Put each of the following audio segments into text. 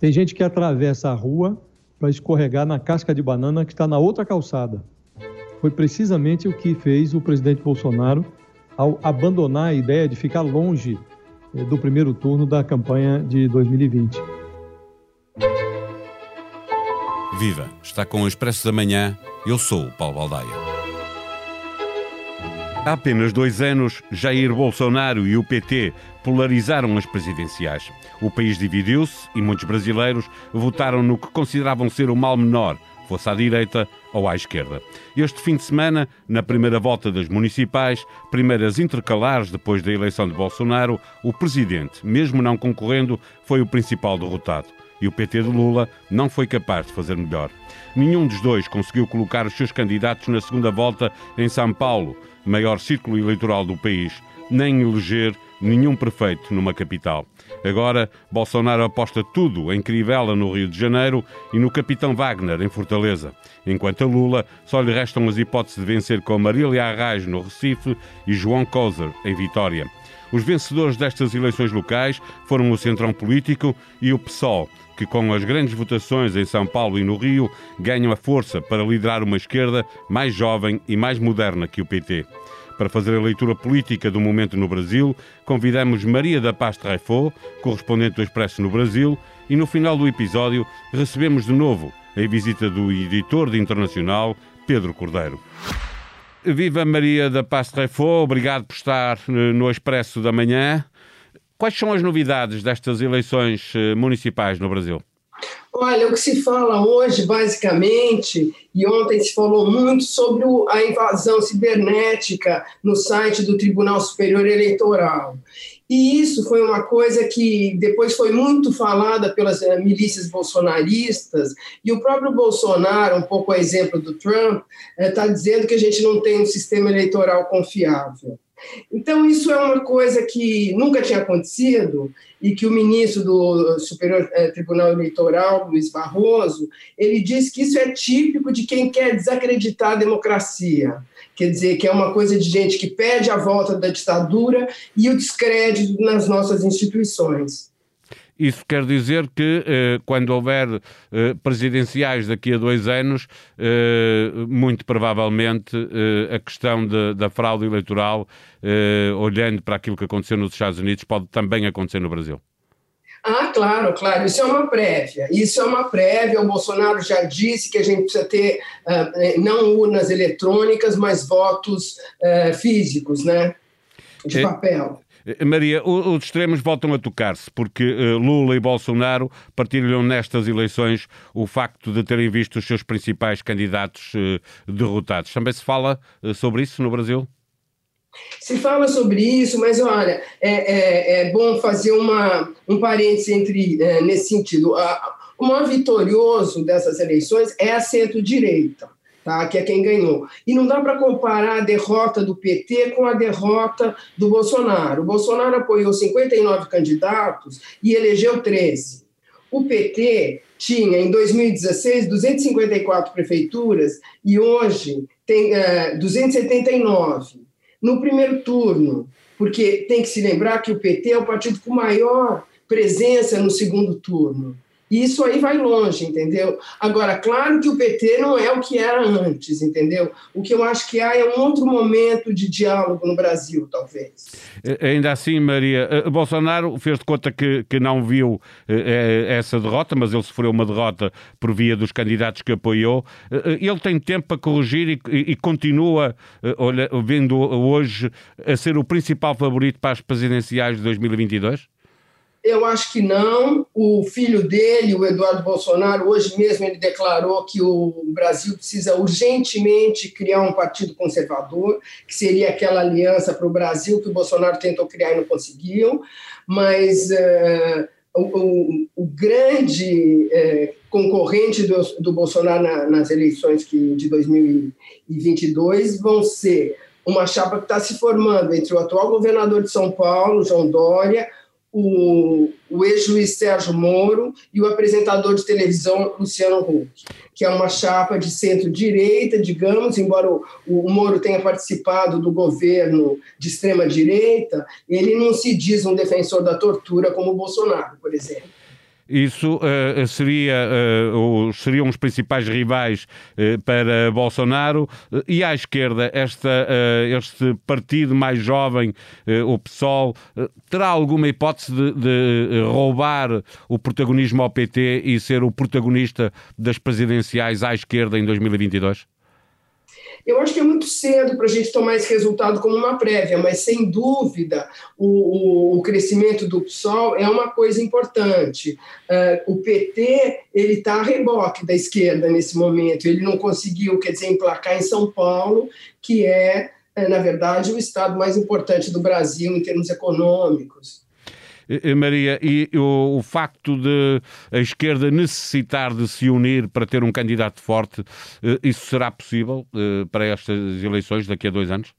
Tem gente que atravessa a rua para escorregar na casca de banana que está na outra calçada. Foi precisamente o que fez o presidente Bolsonaro ao abandonar a ideia de ficar longe eh, do primeiro turno da campanha de 2020. Viva! Está com o Expresso da Manhã. Eu sou o Paulo Baldaia. Há apenas dois anos, Jair Bolsonaro e o PT polarizaram as presidenciais. O país dividiu-se e muitos brasileiros votaram no que consideravam ser o mal menor, fosse à direita ou à esquerda. Este fim de semana, na primeira volta das municipais, primeiras intercalares depois da eleição de Bolsonaro, o presidente, mesmo não concorrendo, foi o principal derrotado. E o PT de Lula não foi capaz de fazer melhor. Nenhum dos dois conseguiu colocar os seus candidatos na segunda volta em São Paulo, maior círculo eleitoral do país, nem eleger nenhum prefeito numa capital. Agora, Bolsonaro aposta tudo em Crivella, no Rio de Janeiro, e no Capitão Wagner, em Fortaleza. Enquanto a Lula, só lhe restam as hipóteses de vencer com Marília Arraes, no Recife, e João Coser, em Vitória. Os vencedores destas eleições locais foram o Centrão Político e o PSOL, que com as grandes votações em São Paulo e no Rio ganham a força para liderar uma esquerda mais jovem e mais moderna que o PT. Para fazer a leitura política do momento no Brasil, convidamos Maria da Paz Treffaut, correspondente do Expresso no Brasil, e no final do episódio recebemos de novo a visita do editor de Internacional, Pedro Cordeiro. Viva Maria da Paz Treffaut, obrigado por estar eh, no Expresso da Manhã. Quais são as novidades destas eleições eh, municipais no Brasil? Olha, o que se fala hoje, basicamente, e ontem se falou muito sobre a invasão cibernética no site do Tribunal Superior Eleitoral. E isso foi uma coisa que depois foi muito falada pelas eh, milícias bolsonaristas, e o próprio Bolsonaro, um pouco a exemplo do Trump, está eh, dizendo que a gente não tem um sistema eleitoral confiável. Então, isso é uma coisa que nunca tinha acontecido e que o ministro do Superior eh, Tribunal Eleitoral, Luiz Barroso, ele diz que isso é típico de quem quer desacreditar a democracia. Quer dizer, que é uma coisa de gente que pede a volta da ditadura e o descrédito nas nossas instituições. Isso quer dizer que, eh, quando houver eh, presidenciais daqui a dois anos, eh, muito provavelmente a questão de, da fraude eleitoral, olhando para aquilo que aconteceu nos Estados Unidos, pode também acontecer no Brasil. Ah, claro, claro. Isso é uma prévia. Isso é uma prévia. O Bolsonaro já disse que a gente precisa ter uh, não urnas eletrônicas, mas votos uh, físicos, né? De papel. Eh, Maria, os extremos voltam a tocar-se, porque eh, Lula e Bolsonaro partilham nestas eleições o facto de terem visto os seus principais candidatos eh, derrotados. Também se fala sobre isso no Brasil? Se fala sobre isso, mas olha, é, é, é bom fazer uma, um parênteses entre, é, nesse sentido. o maior vitorioso dessas eleições é a centro-direita tá? que é quem ganhou. E não dá para comparar a derrota do PT com a derrota do Bolsonaro. O Bolsonaro apoiou 59 candidatos e elegeu 13. O PT tinha, em 2016, 254 prefeituras e hoje tem é, 279 no primeiro turno, porque tem que se lembrar que o PT é o partido com maior presença no segundo turno. E isso aí vai longe, entendeu? Agora, claro que o PT não é o que era antes, entendeu? O que eu acho que há é um outro momento de diálogo no Brasil, talvez. Ainda assim, Maria, eh, Bolsonaro fez de conta que, que não viu eh, eh, essa derrota, mas ele sofreu uma derrota por via dos candidatos que apoiou. Ele tem tempo para corrigir e, e continua, olha, vendo hoje, a ser o principal favorito para as presidenciais de 2022? Eu acho que não. O filho dele, o Eduardo Bolsonaro, hoje mesmo ele declarou que o Brasil precisa urgentemente criar um partido conservador, que seria aquela aliança para o Brasil que o Bolsonaro tentou criar e não conseguiu. Mas uh, o, o, o, grande uh, concorrente do, do Bolsonaro na, nas eleições que, de 2022 vão ser uma chapa que está se formando entre o atual governador de São Paulo, João Dória, o, o ex-juiz Sérgio Moro e o apresentador de televisão Luciano Huck, que é uma chapa de centro-direita, digamos, embora o, o Moro tenha participado do governo de extrema-direita, ele não se diz um defensor da tortura como o Bolsonaro, por exemplo. Isso uh, seria, uh, seriam os principais rivais uh, para Bolsonaro e à esquerda esta, este partido mais jovem, o PSOL, terá alguma hipótese de, de, roubar o protagonismo ao PT e ser o protagonista das presidenciais à esquerda em 2022? Eu acho que é muito cedo para a gente tomar esse resultado como uma prévia, mas sem dúvida o, o, o crescimento do PSOL é uma coisa importante. Uh, o PT ele está a reboque da esquerda nesse momento. Ele não conseguiu, quer dizer, emplacar em São Paulo, que é, é na verdade, o estado mais importante do Brasil em termos econômicos. Eh, Maria, e o, o, facto de a esquerda necessitar de se unir para ter um candidato forte, eh, isso será possível eh, para estas eleições daqui a dois anos?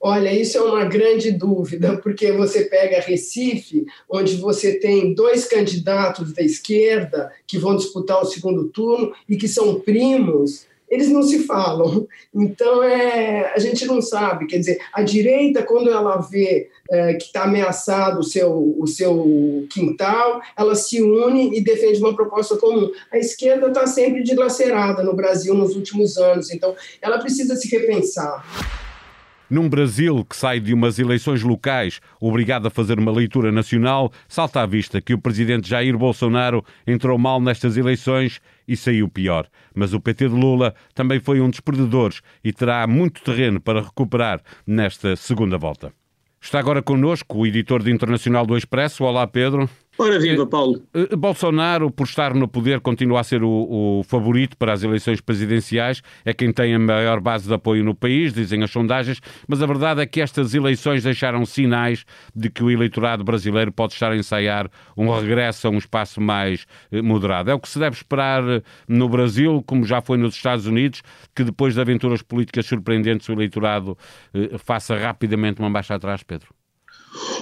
Olha, isso é uma grande dúvida, porque você pega Recife, onde você tem dois candidatos da esquerda que vão disputar o segundo turno e que são primos, eles não se falam. Então, é, a gente não sabe. Quer dizer, a direita, quando ela vê é, que está ameaçado o seu, o seu quintal, ela se une e defende uma proposta comum. A esquerda está sempre dilacerada no Brasil nos últimos anos, então ela precisa se repensar. Num Brasil que sai de umas eleições locais, obrigado a fazer uma leitura nacional, salta à vista que o presidente Jair Bolsonaro entrou mal nestas eleições e saiu pior. Mas o PT de Lula também foi um dos perdedores e terá muito terreno para recuperar nesta segunda volta. Está agora connosco o editor de Internacional do Expresso. Olá, Pedro. Ora viva, Paulo. Eh, eh, Bolsonaro, por estar no poder, continua a ser o, o, favorito para as eleições presidenciais, é quem tem a maior base de apoio no país, dizem as sondagens, mas a verdade é que estas eleições deixaram sinais de que o eleitorado brasileiro pode estar a ensaiar um regresso a um espaço mais eh, moderado. É o que se deve esperar no Brasil, como já foi nos Estados Unidos, que depois de aventuras políticas surpreendentes o eleitorado faça rapidamente uma marcha atrás, Pedro.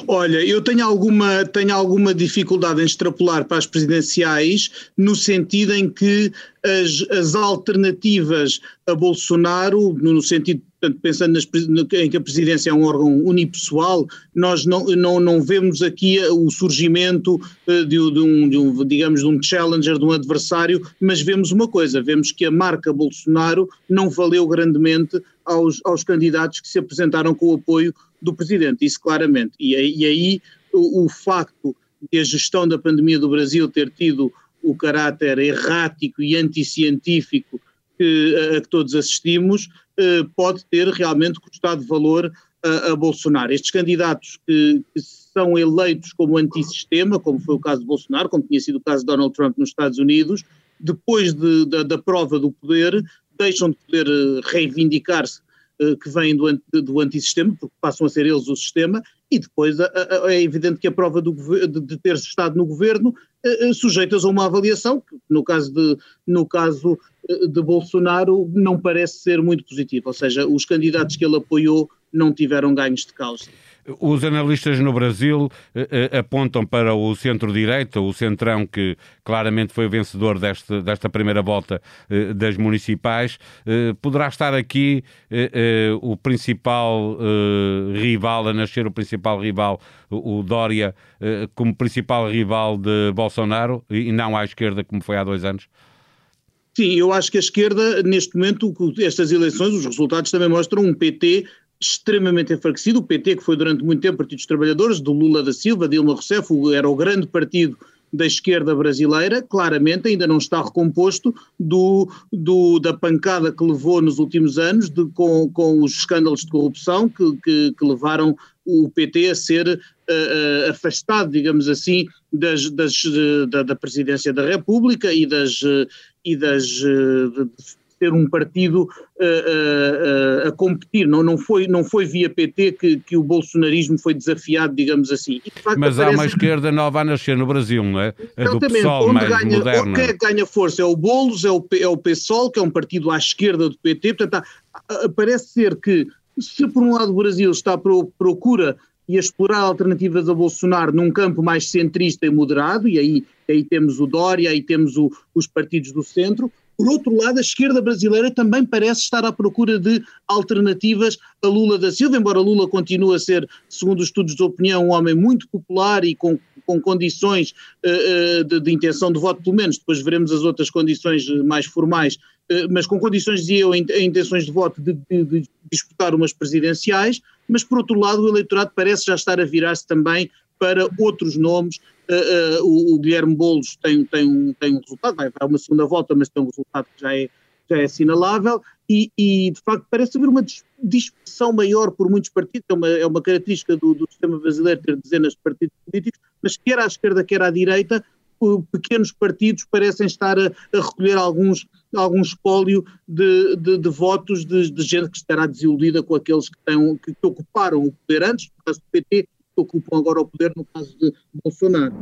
Olha, eu tenho alguma, tenho alguma dificuldade em extrapolar para as presidenciais, no sentido em que as, as alternativas a Bolsonaro, no sentido, portanto, pensando nas, em que a presidência é um órgão unipessoal, nós não, não, não vemos aqui o surgimento eh, de, de, um, de um, digamos, de um challenger, de um adversário, mas vemos uma coisa, vemos que a marca Bolsonaro não valeu grandemente aos, aos candidatos que se apresentaram com o apoio do Presidente, isso claramente. E, e aí o, o, facto de a gestão da pandemia do Brasil ter tido o caráter errático e anticientífico que, a, que todos assistimos, eh, pode ter realmente custado valor a, a Bolsonaro. Estes candidatos que, que são eleitos como antissistema, como foi o caso de Bolsonaro, como tinha sido o caso de Donald Trump nos Estados Unidos, depois de, da, da prova do poder, deixam de poder eh, reivindicar-se que vêm do, do antissistema, porque passam a ser eles o sistema, e depois é evidente que a prova do, de, de ter estado no governo eh, sujeitas a uma avaliação, que no caso, de, no caso de Bolsonaro não parece ser muito positiva, ou seja, os candidatos que ele apoiou não tiveram ganhos de causa. Os analistas no Brasil eh, eh, apontam para o centro-direita, o centrão que claramente foi vencedor deste, desta primeira volta eh, das municipais. Poderá estar aqui o principal rival, a nascer o principal rival, o Dória, como principal rival de Bolsonaro e não à esquerda como foi há dois anos? Sim, eu acho que a esquerda, neste momento, estas eleições, os resultados também mostram um PT extremamente enfraquecido. O PT, que foi durante muito tempo Partido dos Trabalhadores, do Lula da Silva, Dilma Rousseff, era o grande partido da esquerda brasileira, claramente ainda não está recomposto do, do, da pancada que levou nos últimos anos de, com, com os escândalos de corrupção que, que, que levaram o PT a ser uh, uh, afastado, digamos assim, das, das, da, da, presidência da República e das, uh, e das ter um partido uh, uh, a competir, não, não, foi, não foi via PT que, que o bolsonarismo foi desafiado, digamos assim. Facto, Mas há uma esquerda nova a nascer no Brasil, não é? A do PSOL mais ganha, moderna. Quem é ganha força é o Boulos, é o, é o PSOL, que é um partido à esquerda do PT, portanto há, parece ser que se por um lado o Brasil está à procura e a explorar alternativas a Bolsonaro num campo mais centrista e moderado, e aí, aí temos o Dória, aí temos o, os partidos do centro, por outro lado, a esquerda brasileira também parece estar à procura de alternativas a Lula da Silva, embora Lula continue a ser, segundo os estudos de opinião, um homem muito popular e com com condições uh, de, de, intenção de voto, pelo menos, depois veremos as outras condições mais formais, uh, mas com condições, dizia eu, intenções de voto de, de, de, disputar umas presidenciais, mas por outro lado o eleitorado parece já estar a virar-se também para outros nomes. Uh, o, o, Guilherme Boulos tem, tem, um, tem um resultado, vai para uma segunda volta, mas tem um resultado que já é, já é assinalável, e, e, de facto parece haver uma dispersão maior por muitos partidos, é uma, é uma característica do, do, sistema brasileiro ter dezenas de partidos políticos, mas quer à esquerda, quer à direita, pequenos partidos parecem estar a, a recolher alguns, algum espólio de, de, de votos de, de, gente que estará desiludida com aqueles que, têm, que, ocuparam o poder antes, no caso do PT, ocupam agora o poder no caso de Bolsonaro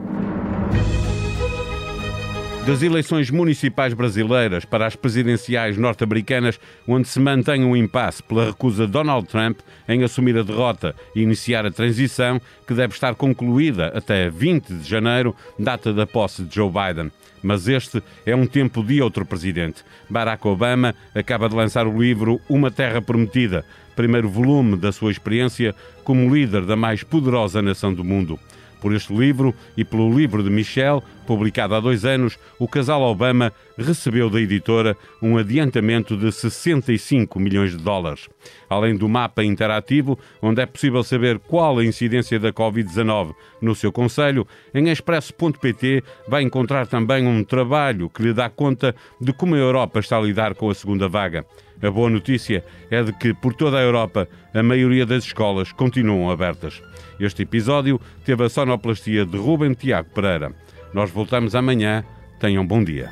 das eleições municipais brasileiras para as presidenciais norte-americanas, onde se mantém um impasse pela recusa de Donald Trump em assumir a derrota e iniciar a transição, que deve estar concluída até 20 de janeiro, data da posse de Joe Biden. Mas este é um tempo de outro presidente. Barack Obama acaba de lançar o livro Uma Terra Prometida, primeiro volume da sua experiência como líder da mais poderosa nação do mundo. Por este livro e pelo livro de Michel, publicado há dois anos, o casal Obama recebeu da editora um adiantamento de 65 milhões de dólares. Além do mapa interativo, onde é possível saber qual a incidência da Covid-19 no seu conselho, em expresso.pt vai encontrar também um trabalho que lhe dá conta de como a Europa está a lidar com a segunda vaga. A boa notícia é de que, por toda a Europa, a maioria das escolas continuam abertas. Este episódio teve a sonoplastia de Rubem Tiago Pereira. Nós voltamos amanhã. Tenham bom dia.